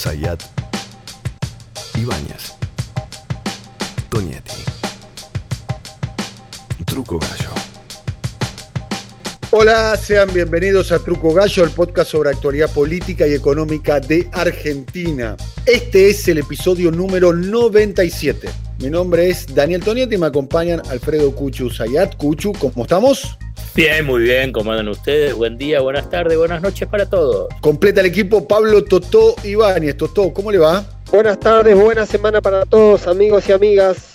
Sayat, Ibáñez, Tonietti, Truco Gallo. Hola, sean bienvenidos a Truco Gallo, el podcast sobre actualidad política y económica de Argentina. Este es el episodio número 97. Mi nombre es Daniel Tonietti y me acompañan Alfredo Cuchu Sayat. Cuchu, ¿cómo estamos? Bien, muy bien, ¿cómo andan ustedes? Buen día, buenas tardes, buenas noches para todos. Completa el equipo Pablo Totó Ibáñez. Totó, ¿cómo le va? Buenas tardes, buena semana para todos, amigos y amigas.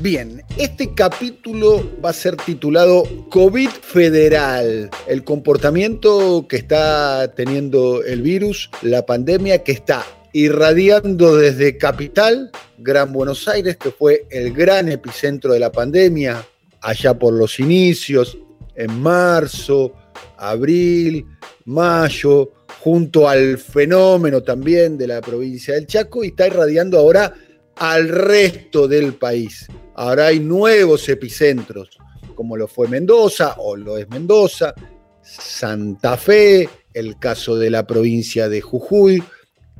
Bien, este capítulo va a ser titulado COVID Federal, el comportamiento que está teniendo el virus, la pandemia que está irradiando desde Capital, Gran Buenos Aires, que fue el gran epicentro de la pandemia, allá por los inicios, en marzo, abril, mayo, junto al fenómeno también de la provincia del Chaco y está irradiando ahora al resto del país. Ahora hay nuevos epicentros, como lo fue Mendoza o lo es Mendoza, Santa Fe, el caso de la provincia de Jujuy.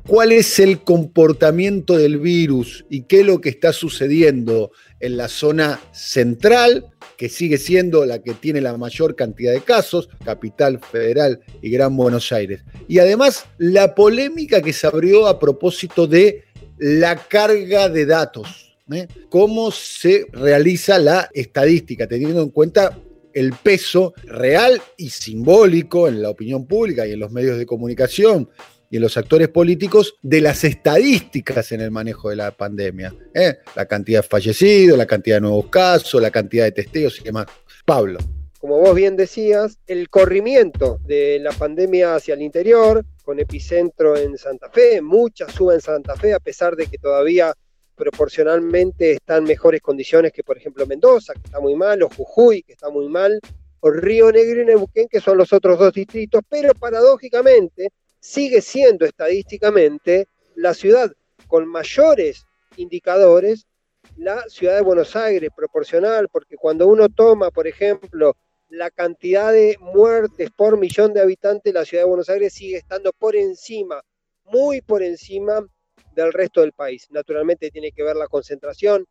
¿Cuál es el comportamiento del virus y qué es lo que está sucediendo en la zona central que sigue siendo la que tiene la mayor cantidad de casos, Capital Federal y Gran Buenos Aires. Y además la polémica que se abrió a propósito de la carga de datos, ¿eh? cómo se realiza la estadística, teniendo en cuenta el peso real y simbólico en la opinión pública y en los medios de comunicación y en los actores políticos de las estadísticas en el manejo de la pandemia. ¿eh? La cantidad de fallecidos, la cantidad de nuevos casos, la cantidad de testeos y demás. Pablo. Como vos bien decías, el corrimiento de la pandemia hacia el interior, con epicentro en Santa Fe, mucha suba en Santa Fe, a pesar de que todavía proporcionalmente están mejores condiciones que, por ejemplo, Mendoza, que está muy mal, o Jujuy, que está muy mal, o Río Negro y Neuquén, que son los otros dos distritos, pero paradójicamente sigue siendo estadísticamente la ciudad con mayores indicadores, la ciudad de Buenos Aires, proporcional, porque cuando uno toma, por ejemplo, la cantidad de muertes por millón de habitantes, la ciudad de Buenos Aires sigue estando por encima, muy por encima del resto del país. Naturalmente tiene que ver la concentración,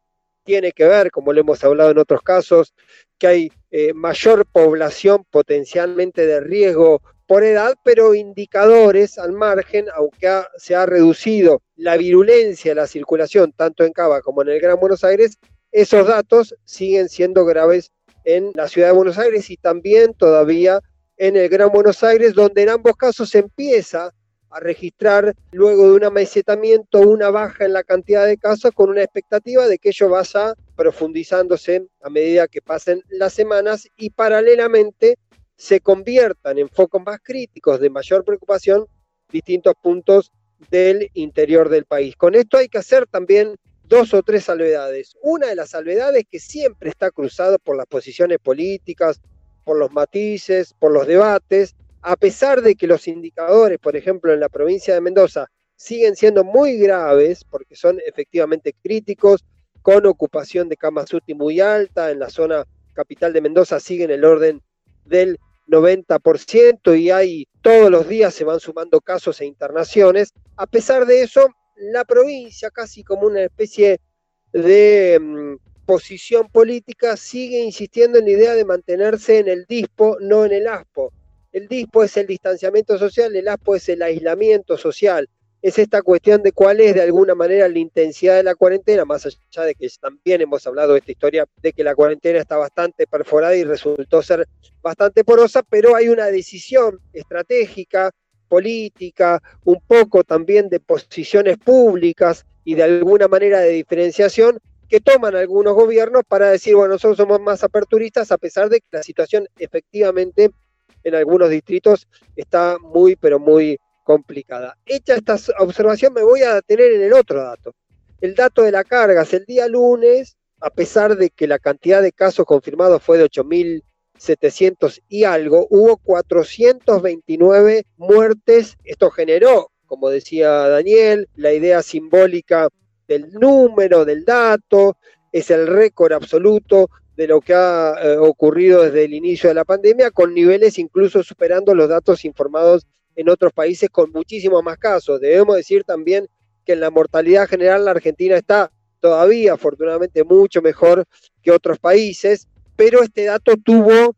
tiene que ver, como lo hemos hablado en otros casos, que hay eh, mayor población potencialmente de riesgo por edad, pero indicadores al margen, aunque se ha reducido la virulencia de la circulación tanto en Cava como en el Gran Buenos Aires, esos datos siguen siendo graves en la ciudad de Buenos Aires y también todavía en el Gran Buenos Aires, donde en ambos casos empieza a registrar luego de un amesetamiento una baja en la cantidad de casos con una expectativa de que ello vaya profundizándose a medida que pasen las semanas y paralelamente se conviertan en focos más críticos de mayor preocupación distintos puntos del interior del país. Con esto hay que hacer también dos o tres salvedades. Una de las salvedades que siempre está cruzado por las posiciones políticas, por los matices, por los debates, a pesar de que los indicadores, por ejemplo, en la provincia de Mendoza, siguen siendo muy graves, porque son efectivamente críticos, con ocupación de camas UTI muy alta, en la zona capital de Mendoza sigue en el orden del 90% y hay todos los días se van sumando casos e internaciones. A pesar de eso, la provincia, casi como una especie de mm, posición política, sigue insistiendo en la idea de mantenerse en el DISPO, no en el ASPO. El DISPO es el distanciamiento social, el ASPO es el aislamiento social. Es esta cuestión de cuál es de alguna manera la intensidad de la cuarentena, más allá de que también hemos hablado de esta historia de que la cuarentena está bastante perforada y resultó ser bastante porosa, pero hay una decisión estratégica, política, un poco también de posiciones públicas y de alguna manera de diferenciación que toman algunos gobiernos para decir, bueno, nosotros somos más aperturistas a pesar de que la situación efectivamente en algunos distritos está muy, pero muy complicada. Hecha esta observación, me voy a detener en el otro dato. El dato de la carga. El día lunes, a pesar de que la cantidad de casos confirmados fue de 8.700 y algo, hubo 429 muertes. Esto generó, como decía Daniel, la idea simbólica del número, del dato, es el récord absoluto de lo que ha eh, ocurrido desde el inicio de la pandemia, con niveles incluso superando los datos informados en otros países con muchísimos más casos. Debemos decir también que en la mortalidad general la Argentina está todavía afortunadamente mucho mejor que otros países, pero este dato tuvo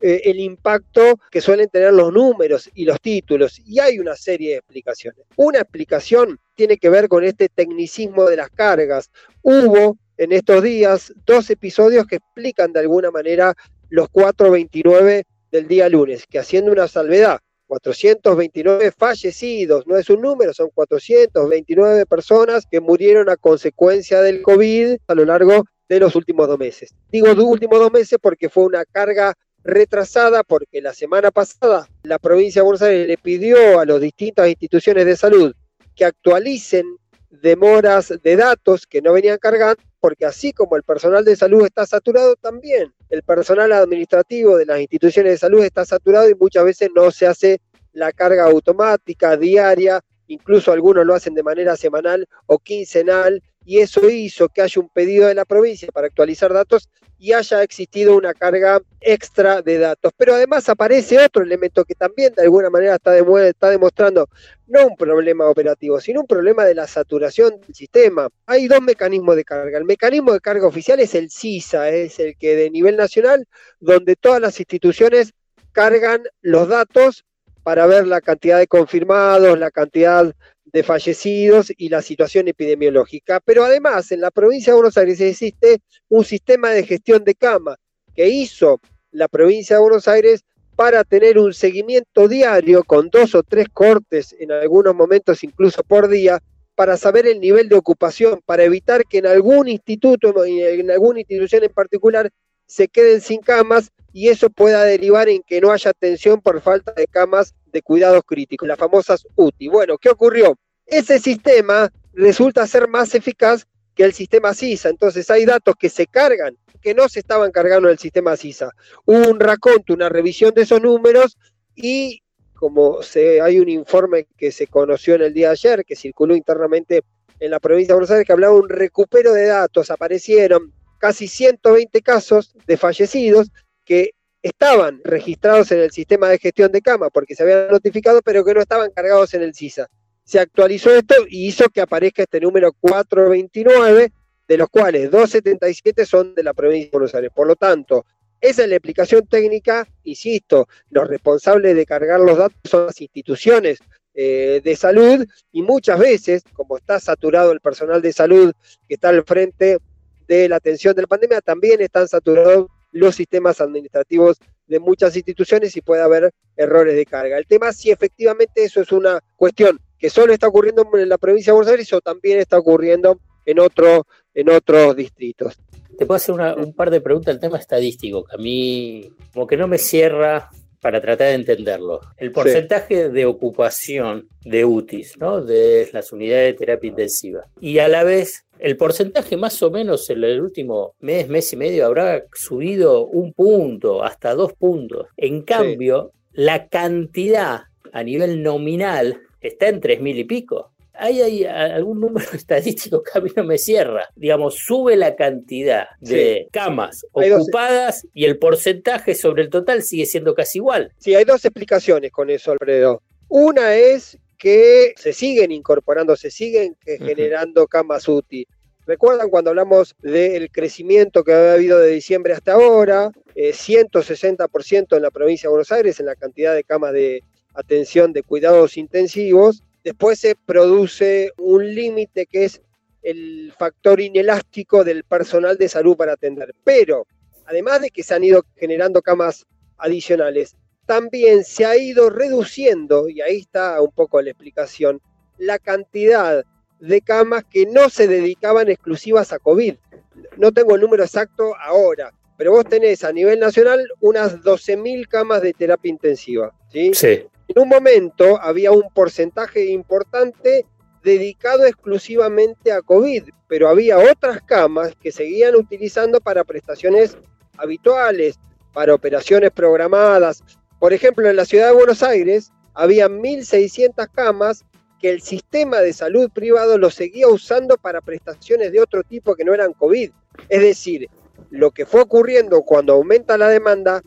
eh, el impacto que suelen tener los números y los títulos. Y hay una serie de explicaciones. Una explicación tiene que ver con este tecnicismo de las cargas. Hubo en estos días dos episodios que explican de alguna manera los 429 del día lunes, que haciendo una salvedad, 429 fallecidos, no es un número, son 429 personas que murieron a consecuencia del COVID a lo largo de los últimos dos meses. Digo últimos dos meses porque fue una carga retrasada porque la semana pasada la provincia de Buenos Aires le pidió a las distintas instituciones de salud que actualicen demoras de datos que no venían cargando, porque así como el personal de salud está saturado, también el personal administrativo de las instituciones de salud está saturado y muchas veces no se hace la carga automática, diaria, incluso algunos lo hacen de manera semanal o quincenal, y eso hizo que haya un pedido de la provincia para actualizar datos y haya existido una carga extra de datos. Pero además aparece otro elemento que también de alguna manera está, está demostrando no un problema operativo, sino un problema de la saturación del sistema. Hay dos mecanismos de carga. El mecanismo de carga oficial es el CISA, es el que de nivel nacional, donde todas las instituciones cargan los datos para ver la cantidad de confirmados, la cantidad de fallecidos y la situación epidemiológica. Pero además, en la provincia de Buenos Aires existe un sistema de gestión de cama que hizo la provincia de Buenos Aires para tener un seguimiento diario con dos o tres cortes, en algunos momentos incluso por día, para saber el nivel de ocupación, para evitar que en algún instituto, en alguna institución en particular, se queden sin camas y eso pueda derivar en que no haya atención por falta de camas de cuidados críticos, las famosas UTI. Bueno, ¿qué ocurrió? Ese sistema resulta ser más eficaz que el sistema CISA, entonces hay datos que se cargan, que no se estaban cargando en el sistema CISA. Hubo un raconto, una revisión de esos números y como se, hay un informe que se conoció en el día de ayer, que circuló internamente en la provincia de Buenos Aires, que hablaba de un recupero de datos, aparecieron casi 120 casos de fallecidos que estaban registrados en el sistema de gestión de cama porque se habían notificado, pero que no estaban cargados en el CISA. Se actualizó esto y hizo que aparezca este número 429, de los cuales 277 son de la provincia de Buenos Aires. Por lo tanto, esa es la explicación técnica, insisto, los responsables de cargar los datos son las instituciones eh, de salud y muchas veces, como está saturado el personal de salud que está al frente de la atención de la pandemia, también están saturados los sistemas administrativos de muchas instituciones y puede haber errores de carga. El tema si efectivamente eso es una cuestión que solo está ocurriendo en la provincia de Buenos Aires o también está ocurriendo en, otro, en otros distritos. Te puedo hacer un par de preguntas del tema estadístico, que a mí como que no me cierra para tratar de entenderlo. El porcentaje de ocupación de UTIs, ¿no? de las unidades de terapia intensiva, y a la vez el porcentaje más o menos en el último mes, mes y medio habrá subido un punto, hasta dos puntos. En cambio, la cantidad a nivel nominal está en tres mil y pico. ¿Hay, algún número estadístico que a mí no me cierra? Digamos, sube la cantidad de camas ocupadas y el porcentaje sobre el total sigue siendo casi igual. Sí, hay dos explicaciones con eso, Alfredo. Una es que se siguen incorporando, se siguen generando camas UTI. ¿Recuerdan cuando hablamos del crecimiento que había habido de diciembre hasta ahora? 160% eh, en la provincia de Buenos Aires en la cantidad de camas de atención de cuidados intensivos. Después se produce un límite que es el factor inelástico del personal de salud para atender. Pero, además de que se han ido generando camas adicionales, también se ha ido reduciendo, y ahí está un poco la explicación, la cantidad de camas que no se dedicaban exclusivas a COVID. No tengo el número exacto ahora, pero vos tenés a nivel nacional unas 12.000 camas de terapia intensiva. ¿sí? Sí. En un momento había un porcentaje importante dedicado exclusivamente a COVID, pero había otras camas que seguían utilizando para prestaciones habituales, para operaciones programadas, por ejemplo, en la ciudad de Buenos Aires había 1.600 camas que el sistema de salud privado lo seguía usando para prestaciones de otro tipo que no eran COVID. Es decir, lo que fue ocurriendo cuando aumenta la demanda,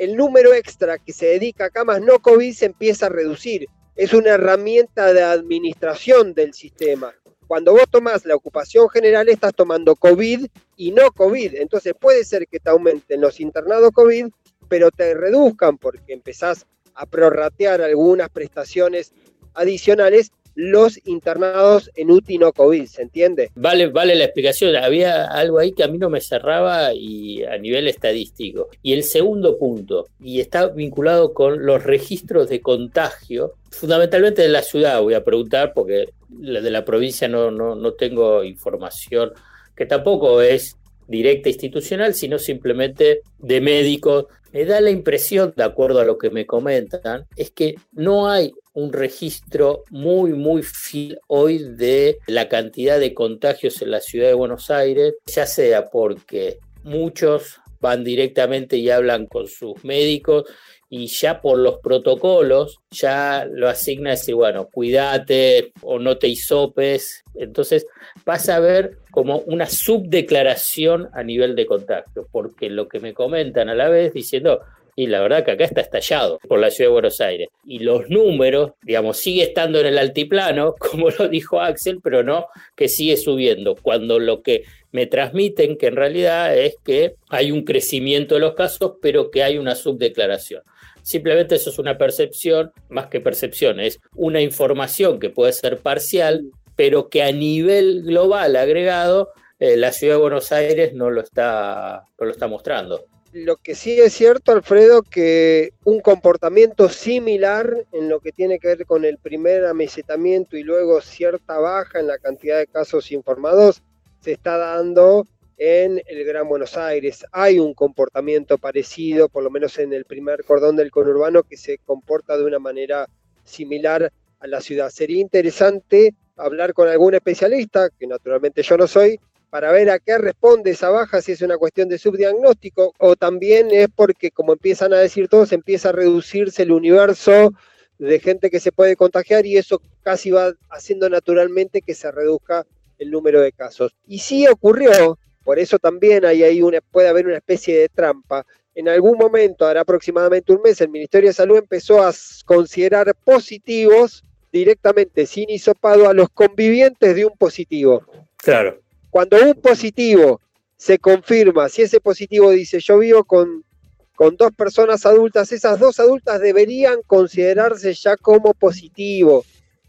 el número extra que se dedica a camas no COVID se empieza a reducir. Es una herramienta de administración del sistema. cuando vos tomás la ocupación general, estás tomando COVID y no COVID. Entonces puede ser que te aumenten los internados COVID, pero te reduzcan porque empezás a prorratear algunas prestaciones adicionales los internados en UTI no COVID, ¿se entiende? Vale, vale la explicación. Había algo ahí que a mí no me cerraba y a nivel estadístico. Y el segundo punto, y está vinculado con los registros de contagio, fundamentalmente de la ciudad, voy a preguntar, porque de la provincia no, no, no tengo información, que tampoco es directa institucional, sino simplemente de médicos. Me da la impresión, de acuerdo a lo que me comentan, es que no hay un registro muy, muy fiel hoy de la cantidad de contagios en la ciudad de Buenos Aires, ya sea porque muchos van directamente y hablan con sus médicos y ya por los protocolos ya lo asigna decir, bueno, cuídate o no te hisopes. Entonces pasa a ver como una subdeclaración a nivel de contacto, porque lo que me comentan a la vez diciendo, y la verdad que acá está estallado por la ciudad de Buenos Aires. Y los números, digamos, sigue estando en el altiplano, como lo dijo Axel, pero no que sigue subiendo. Cuando lo que me transmiten que en realidad es que hay un crecimiento de los casos, pero que hay una subdeclaración. Simplemente eso es una percepción, más que percepción, es una información que puede ser parcial, pero que a nivel global agregado, eh, la ciudad de Buenos Aires no lo está, no lo está mostrando. Lo que sí es cierto, Alfredo, que un comportamiento similar en lo que tiene que ver con el primer amesetamiento y luego cierta baja en la cantidad de casos informados se está dando en el Gran Buenos Aires. Hay un comportamiento parecido, por lo menos en el primer cordón del conurbano, que se comporta de una manera similar a la ciudad. Sería interesante hablar con algún especialista, que naturalmente yo no soy, para ver a qué responde esa baja, si es una cuestión de subdiagnóstico o también es porque, como empiezan a decir todos, empieza a reducirse el universo de gente que se puede contagiar y eso casi va haciendo naturalmente que se reduzca el número de casos. Y sí ocurrió, por eso también hay ahí puede haber una especie de trampa. En algún momento, hará aproximadamente un mes, el Ministerio de Salud empezó a considerar positivos directamente, sin hisopado, a los convivientes de un positivo. Claro. Cuando un positivo se confirma, si ese positivo dice yo vivo con, con dos personas adultas, esas dos adultas deberían considerarse ya como positivo,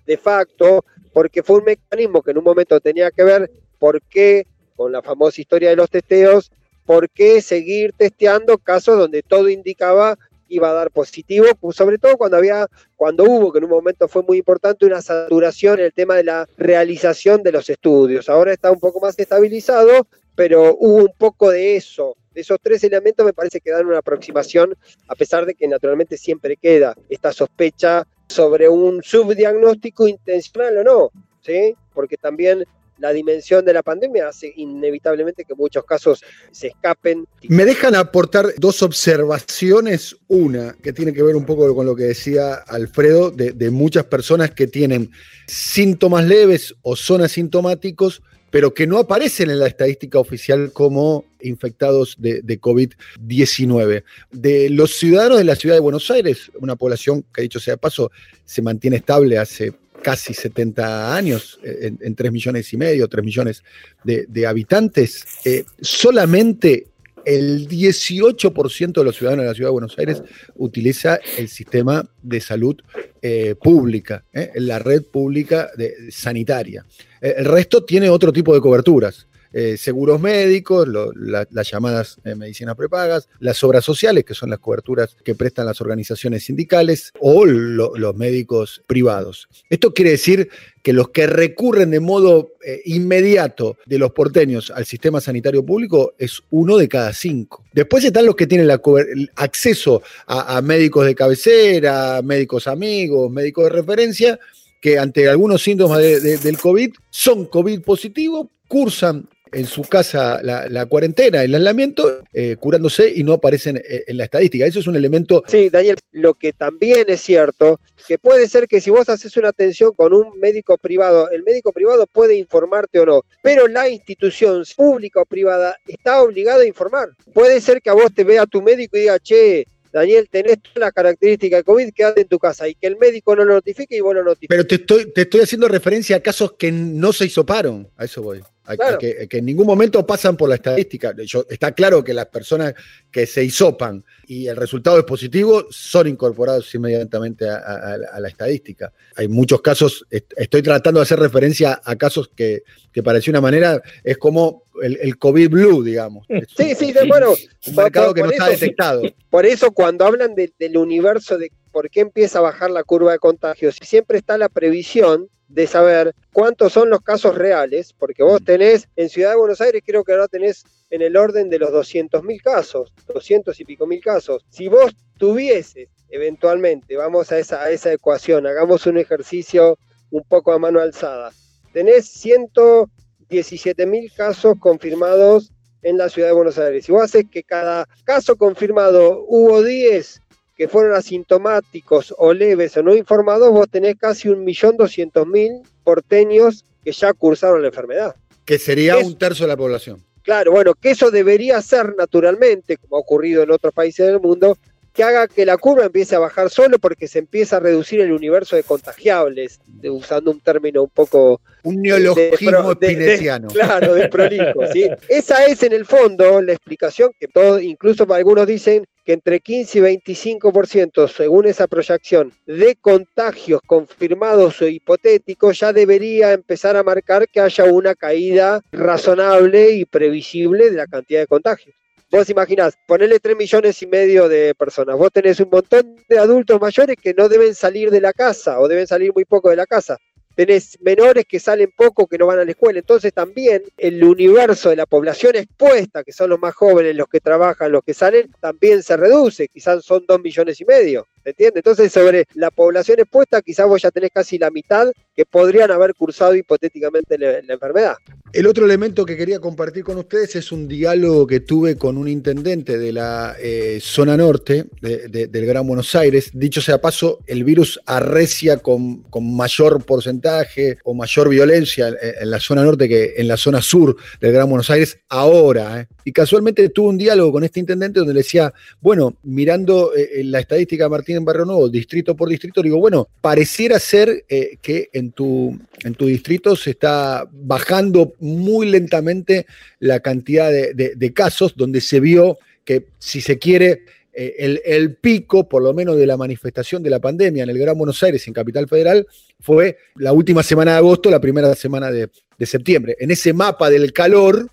de facto, porque fue un mecanismo que en un momento tenía que ver por qué, con la famosa historia de los testeos, por qué seguir testeando casos donde todo indicaba iba a dar positivo, pues, sobre todo cuando había, cuando hubo, que en un momento fue muy importante, una saturación en el tema de la realización de los estudios. Ahora está un poco más estabilizado, pero hubo un poco de eso. De esos tres elementos me parece que dan una aproximación, a pesar de que naturalmente siempre queda esta sospecha sobre un subdiagnóstico intencional o no, ¿sí? Porque también la dimensión de la pandemia hace inevitablemente que muchos casos se escapen. Me dejan aportar dos observaciones. Una, que tiene que ver un poco con lo que decía Alfredo, de, muchas personas que tienen síntomas leves o son asintomáticos, pero que no aparecen en la estadística oficial como infectados de, de COVID-19. De los ciudadanos de la ciudad de Buenos Aires, una población que, dicho sea de paso, se mantiene estable hace casi 70 años, eh, en, 3 millones y medio, 3 millones de, habitantes, eh, solamente el 18% de los ciudadanos de la ciudad de Buenos Aires utiliza el sistema de salud eh, pública, la red pública sanitaria. El resto tiene otro tipo de coberturas. Eh, seguros médicos, las llamadas eh, medicinas prepagas, las obras sociales, que son las coberturas que prestan las organizaciones sindicales, o los médicos privados. Esto quiere decir que los que recurren de modo eh, inmediato de los porteños al sistema sanitario público es uno de cada cinco. Después están los que tienen el acceso a, médicos de cabecera, médicos amigos, médicos de referencia, que ante algunos síntomas del COVID son COVID positivos, cursan en su casa la, cuarentena, el aislamiento, eh, curándose y no aparecen eh, en la estadística. Eso es un elemento. Sí, Daniel, lo que también es cierto, que puede ser que si vos haces una atención con un médico privado, el médico privado puede informarte o no, pero la institución pública o privada está obligada a informar. Puede ser que a vos te vea tu médico y diga, che, Daniel, tenés la característica de COVID, quédate en tu casa y que el médico no lo notifique y vos lo notifiques. Pero te estoy, te estoy haciendo referencia a casos que no se hisoparon, a eso voy. Que, en ningún momento pasan por la estadística. está claro que las personas que se hisopan y el resultado es positivo son incorporados inmediatamente a, la estadística. Hay muchos casos, estoy tratando de hacer referencia a casos que, que pareció una manera, es como el, COVID blue, digamos. Sí, sí, bueno. Un mercado que no está detectado. Por eso cuando hablan del universo de por qué empieza a bajar la curva de contagios, siempre está la previsión de saber cuántos son los casos reales, porque vos tenés en Ciudad de Buenos Aires, creo que ahora tenés en el orden de los 200.000 casos, 200 y pico mil casos. Si vos tuvieses eventualmente, vamos a esa, a esa ecuación, hagamos un ejercicio un poco a mano alzada, tenés 117 mil casos confirmados en la ciudad de Buenos Aires. Si vos haces que cada caso confirmado hubo 10 que fueron asintomáticos o leves o no informados, vos tenés casi un millón doscientos mil porteños que ya cursaron la enfermedad. Que sería un tercio de la población. Claro, bueno, que eso debería ser naturalmente, como ha ocurrido en otros países del mundo, que haga que la curva empiece a bajar solo porque se empieza a reducir el universo de contagiables, usando un término un poco... Un neologismo espineciano. claro, de prolijo. ¿sí? Esa es en el fondo la explicación que todos, incluso algunos dicen que entre 15 y 25%, según esa proyección, de contagios confirmados o hipotéticos, ya debería empezar a marcar que haya una caída razonable y previsible de la cantidad de contagios. Vos imaginás, ponerle 3 millones y medio de personas. Vos tenés un montón de adultos mayores que no deben salir de la casa o deben salir muy poco de la casa. Tenés menores que salen poco, que no van a la escuela. Entonces también el universo de la población expuesta, que son los más jóvenes, los que trabajan, los que salen, también se reduce. Quizás son 2 millones y medio. ¿Me entiendes? Entonces, sobre la población expuesta, quizás vos ya tenés casi la mitad que podrían haber cursado hipotéticamente la, enfermedad. El otro elemento que quería compartir con ustedes es un diálogo que tuve con un intendente de la eh, zona norte del Gran Buenos Aires. Dicho sea paso, el virus arrecia con, mayor porcentaje o mayor violencia en, la zona norte que en la zona sur del Gran Buenos Aires ahora. ¿eh? Y casualmente tuve un diálogo con este intendente donde le decía, bueno, mirando eh, la estadística de Martín en Barrio Nuevo, distrito por distrito, digo, bueno, pareciera ser eh, que en tu, en distrito se está bajando muy lentamente la cantidad de, casos donde se vio que, si se quiere, eh, el, pico, por lo menos, de la manifestación de la pandemia en el Gran Buenos Aires, en Capital Federal, fue la última semana de agosto, la primera semana de, septiembre. En ese mapa del calor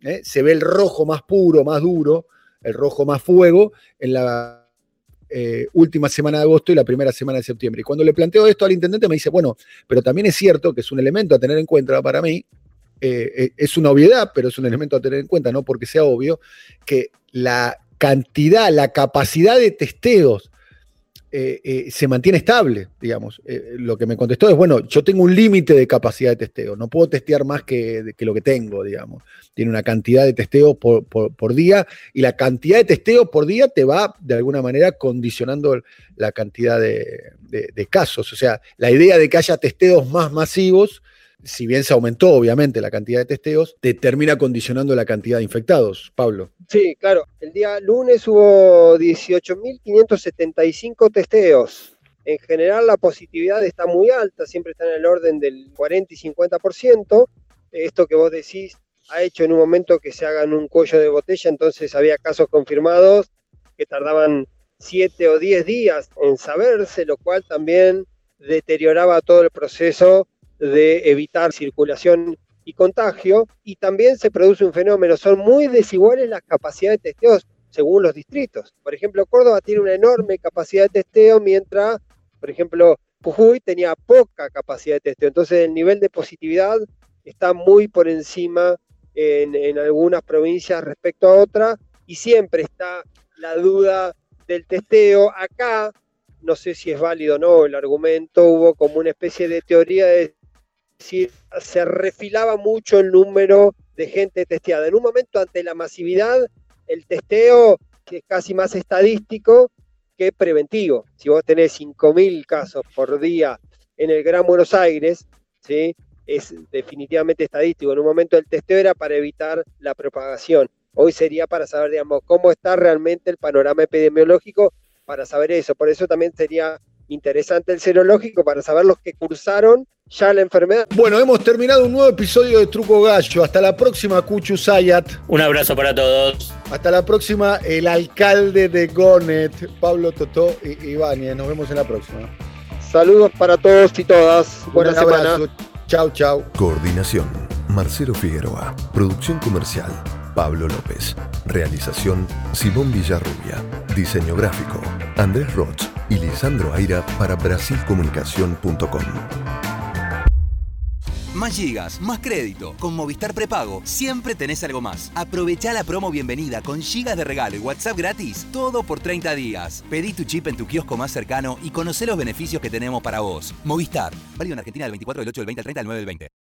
eh, se ve el rojo más puro, más duro, el rojo más fuego, en la eh, última semana de agosto y la primera semana de septiembre. Y cuando le planteo esto al intendente me dice, bueno, pero también es cierto que es un elemento a tener en cuenta para mí, eh, eh, es una obviedad, pero es un elemento a tener en cuenta, no porque sea obvio, que la cantidad, la capacidad de testeos eh, eh, se mantiene estable, digamos. Eh, lo que me contestó es, bueno, yo tengo un límite de capacidad de testeo, no puedo testear más que, lo que tengo, digamos. Tiene una cantidad de testeos por, día y la cantidad de testeos por día te va, de alguna manera, condicionando la cantidad de, de casos. O sea, la idea de que haya testeos más masivos si bien se aumentó obviamente la cantidad de testeos, te termina condicionando la cantidad de infectados, Pablo. Sí, claro. El día lunes hubo 18.575 testeos. En general la positividad está muy alta, siempre está en el orden del 40 y 50%. Esto que vos decís ha hecho en un momento que se hagan un cuello de botella, entonces había casos confirmados que tardaban 7 o 10 días en saberse, lo cual también deterioraba todo el proceso de evitar circulación y contagio, y también se produce un fenómeno, son muy desiguales las capacidades de testeos según los distritos. Por ejemplo, Córdoba tiene una enorme capacidad de testeo, mientras, por ejemplo, Jujuy tenía poca capacidad de testeo. Entonces el nivel de positividad está muy por encima en, en algunas provincias respecto a otras, y siempre está la duda del testeo. Acá, no sé si es válido o no el argumento, hubo como una especie de teoría de se refilaba mucho el número de gente testeada. En un momento ante la masividad, el testeo es casi más estadístico que preventivo. Si vos tenés 5.000 casos por día en el Gran Buenos Aires, ¿sí? es definitivamente estadístico. En un momento el testeo era para evitar la propagación. Hoy sería para saber, digamos, cómo está realmente el panorama epidemiológico para saber eso. Por eso también sería interesante el serológico para saber los que cursaron ya la enfermedad. Bueno, hemos terminado un nuevo episodio de Truco Gallo. Hasta la próxima, Cuchu Sayat. Un abrazo para todos. Hasta la próxima, el alcalde de Gonet, Pablo Totó y Ivania. Nos vemos en la próxima. Saludos para todos y todas. Buena semana. Chau, chau. Coordinación, Marcelo Figueroa. Producción comercial, Pablo López. Realización, Simón Villarrubia. Diseño gráfico, Andrés Roch y Lisandro Aira para brasilcomunicación.com. Más gigas, más crédito. Con Movistar Prepago siempre tenés algo más. Aprovecha la promo bienvenida con gigas de regalo y WhatsApp gratis. Todo por 30 días. Pedí tu chip en tu kiosco más cercano y conoce los beneficios que tenemos para vos. Movistar. Válido en Argentina del 24 del 8 del 20 al 30 del 9 del 20.